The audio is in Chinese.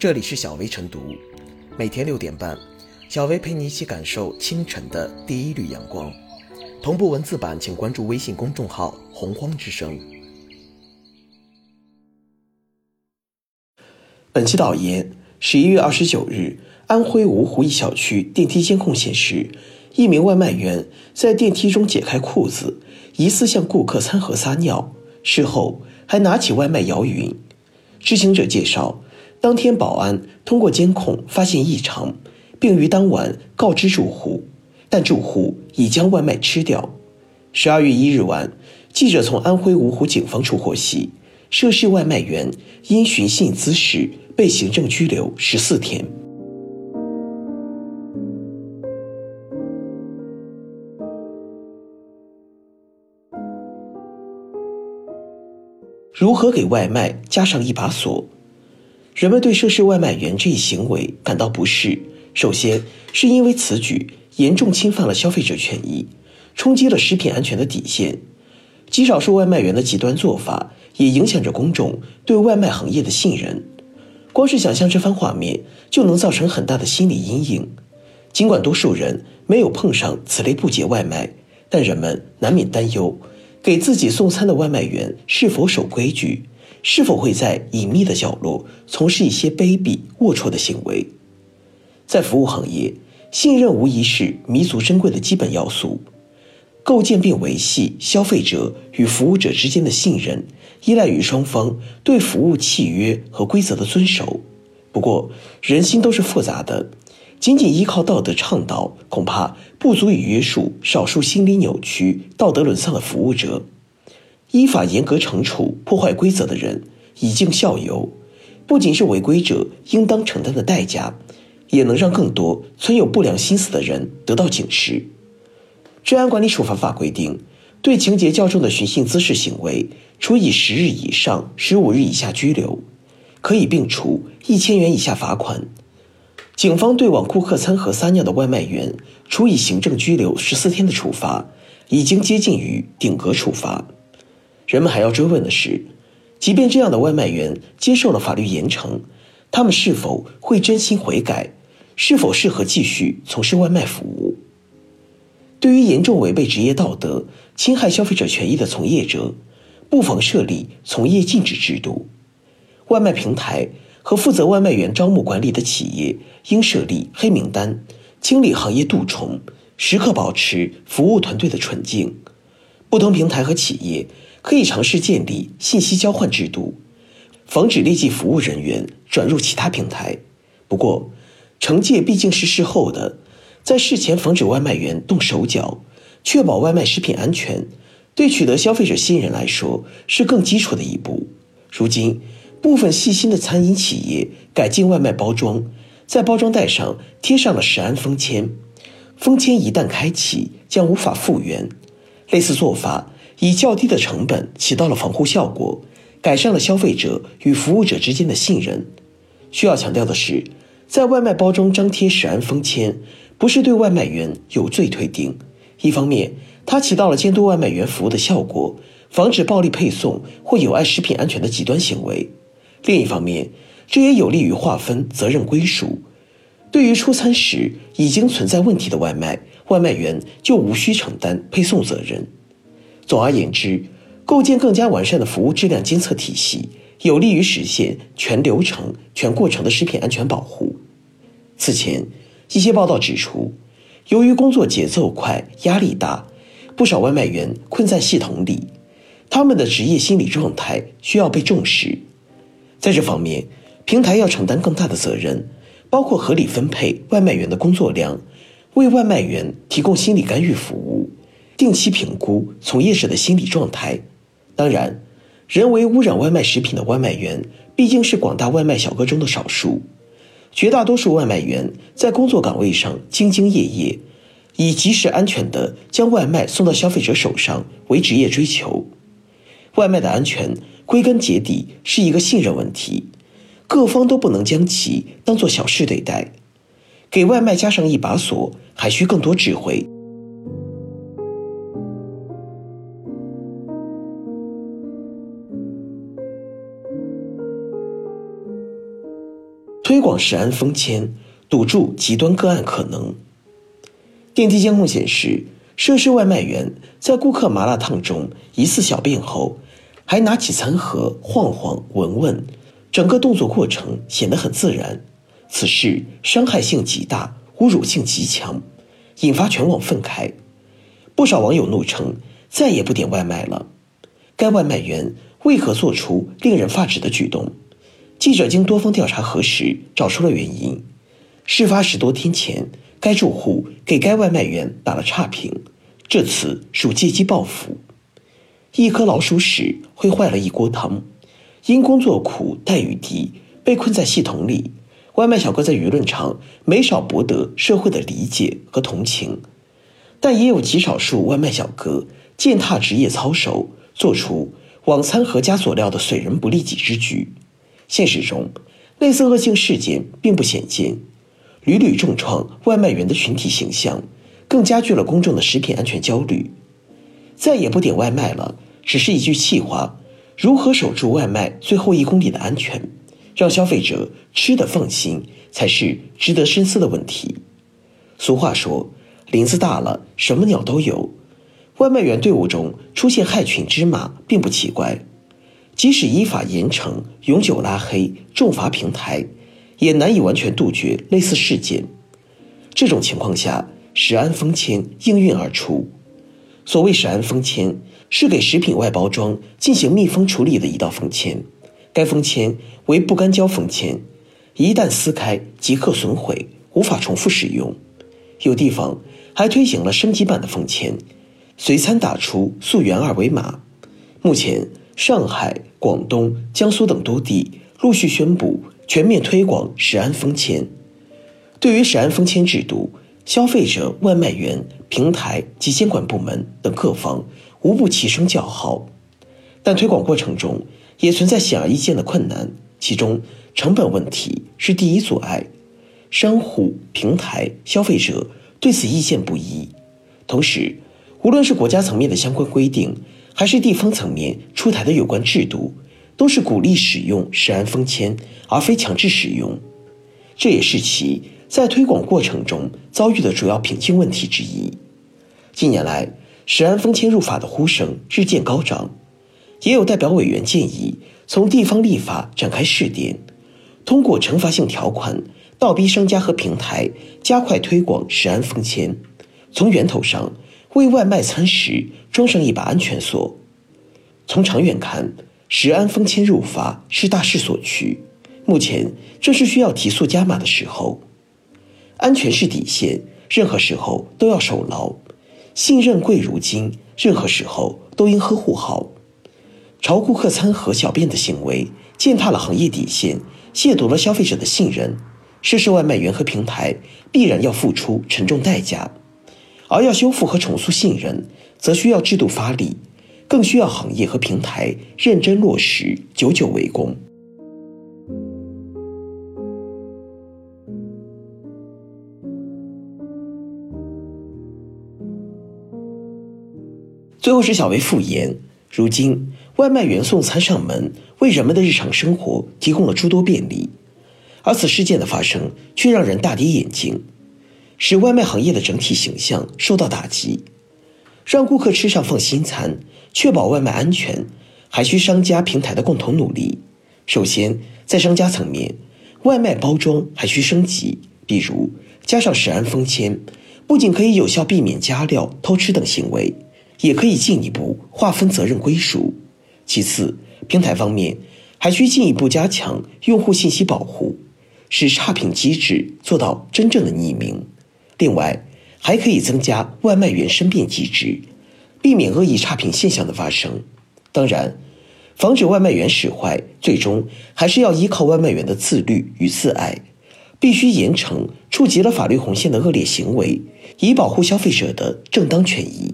这里是小薇晨读，每天六点半，小薇陪你一起感受清晨的第一缕阳光。同步文字版，请关注微信公众号“洪荒之声”。本期导言：十一月二十九日，安徽芜湖一小区电梯监控显示，一名外卖员在电梯中解开裤子，疑似向顾客餐盒撒尿，事后还拿起外卖摇匀。知情者介绍。当天，保安通过监控发现异常，并于当晚告知住户，但住户已将外卖吃掉。十二月一日晚，记者从安徽芜湖警方处获悉，涉事外卖员因寻衅滋事被行政拘留十四天。如何给外卖加上一把锁？人们对涉事外卖员这一行为感到不适，首先是因为此举严重侵犯了消费者权益，冲击了食品安全的底线。极少数外卖员的极端做法也影响着公众对外卖行业的信任。光是想象这番画面，就能造成很大的心理阴影。尽管多数人没有碰上此类不洁外卖，但人们难免担忧，给自己送餐的外卖员是否守规矩。是否会在隐秘的角落从事一些卑鄙龌龊的行为？在服务行业，信任无疑是弥足珍贵的基本要素。构建并维系消费者与服务者之间的信任，依赖于双方对服务契约和规则的遵守。不过，人心都是复杂的，仅仅依靠道德倡导，恐怕不足以约束少数心理扭曲、道德沦丧的服务者。依法严格惩处破坏规则的人，以儆效尤，不仅是违规者应当承担的代价，也能让更多存有不良心思的人得到警示。治安管理处罚法规定，对情节较重的寻衅滋事行为，处以十日以上十五日以下拘留，可以并处一千元以下罚款。警方对往顾客餐盒撒尿的外卖员，处以行政拘留十四天的处罚，已经接近于顶格处罚。人们还要追问的是，即便这样的外卖员接受了法律严惩，他们是否会真心悔改？是否适合继续从事外卖服务？对于严重违背职业道德、侵害消费者权益的从业者，不妨设立从业禁止制度。外卖平台和负责外卖员招募管理的企业应设立黑名单，清理行业蠹虫，时刻保持服务团队的纯净。不同平台和企业。可以尝试建立信息交换制度，防止劣迹服务人员转入其他平台。不过，惩戒毕竟是事后的，在事前防止外卖员动手脚，确保外卖食品安全，对取得消费者信任来说是更基础的一步。如今，部分细心的餐饮企业改进外卖包装，在包装袋上贴上了食安封签，封签一旦开启将无法复原。类似做法。以较低的成本起到了防护效果，改善了消费者与服务者之间的信任。需要强调的是，在外卖包装张贴食安封签，不是对外卖员有罪推定。一方面，它起到了监督外卖员服务的效果，防止暴力配送或有碍食品安全的极端行为；另一方面，这也有利于划分责任归属。对于出餐时已经存在问题的外卖，外卖员就无需承担配送责任。总而言之，构建更加完善的服务质量监测体系，有利于实现全流程、全过程的食品安全保护。此前，一些报道指出，由于工作节奏快、压力大，不少外卖员困在系统里，他们的职业心理状态需要被重视。在这方面，平台要承担更大的责任，包括合理分配外卖员的工作量，为外卖员提供心理干预服务。定期评估从业者的心理状态。当然，人为污染外卖食品的外卖员毕竟是广大外卖小哥中的少数。绝大多数外卖员在工作岗位上兢兢业业，以及时安全的将外卖送到消费者手上为职业追求。外卖的安全归根结底是一个信任问题，各方都不能将其当做小事对待。给外卖加上一把锁，还需更多智慧。推广食安封签，堵住极端个案可能。电梯监控显示，涉事外卖员在顾客麻辣烫中疑似小便后，还拿起餐盒晃晃闻闻，整个动作过程显得很自然。此事伤害性极大，侮辱性极强，引发全网愤慨。不少网友怒称：“再也不点外卖了。”该外卖员为何做出令人发指的举动？记者经多方调查核实，找出了原因。事发十多天前，该住户给该外卖员打了差评，这次属借机报复。一颗老鼠屎会坏了一锅汤。因工作苦、待遇低，被困在系统里。外卖小哥在舆论场没少博得社会的理解和同情，但也有极少数外卖小哥践踏职业操守，做出往餐盒加佐料的损人不利己之举。现实中，类似恶性事件并不鲜见，屡屡重创外卖员的群体形象，更加剧了公众的食品安全焦虑。再也不点外卖了，只是一句气话，如何守住外卖最后一公里的安全？让消费者吃得放心，才是值得深思的问题。俗话说：“林子大了，什么鸟都有。”外卖员队伍中出现害群之马，并不奇怪。即使依法严惩、永久拉黑、重罚平台，也难以完全杜绝类似事件。这种情况下，食安封签应运而出。所谓食安封签，是给食品外包装进行密封处理的一道封签。该封签为不干胶封签，一旦撕开即刻损毁，无法重复使用。有地方还推行了升级版的封签，随餐打出溯源二维码。目前，上海、广东、江苏等多地陆续宣布全面推广食安封签。对于食安封签制度，消费者、外卖员、平台及监管部门等各方无不齐声叫好，但推广过程中，也存在显而易见的困难，其中成本问题是第一阻碍。商户、平台、消费者对此意见不一。同时，无论是国家层面的相关规定，还是地方层面出台的有关制度，都是鼓励使用食安封签，而非强制使用。这也是其在推广过程中遭遇的主要瓶颈问题之一。近年来，食安封签入法的呼声日渐高涨。也有代表委员建议，从地方立法展开试点，通过惩罚性条款，倒逼商家和平台加快推广食安封签，从源头上为外卖餐食装上一把安全锁。从长远看，食安封签入法是大势所趋，目前正是需要提速加码的时候。安全是底线，任何时候都要守牢；信任贵如金，任何时候都应呵护好。朝顾客餐盒小便的行为，践踏了行业底线，亵渎了消费者的信任。涉事外卖员和平台必然要付出沉重代价，而要修复和重塑信任，则需要制度发力，更需要行业和平台认真落实，久久为功。最后是小维复言，如今。外卖员送餐上门，为人们的日常生活提供了诸多便利，而此事件的发生却让人大跌眼镜，使外卖行业的整体形象受到打击。让顾客吃上放心餐，确保外卖安全，还需商家平台的共同努力。首先，在商家层面，外卖包装还需升级，比如加上食安封签，不仅可以有效避免加料、偷吃等行为，也可以进一步划分责任归属。其次，平台方面还需进一步加强用户信息保护，使差评机制做到真正的匿名。另外，还可以增加外卖员申辩机制，避免恶意差评现象的发生。当然，防止外卖员使坏，最终还是要依靠外卖员的自律与自爱，必须严惩触及了法律红线的恶劣行为，以保护消费者的正当权益。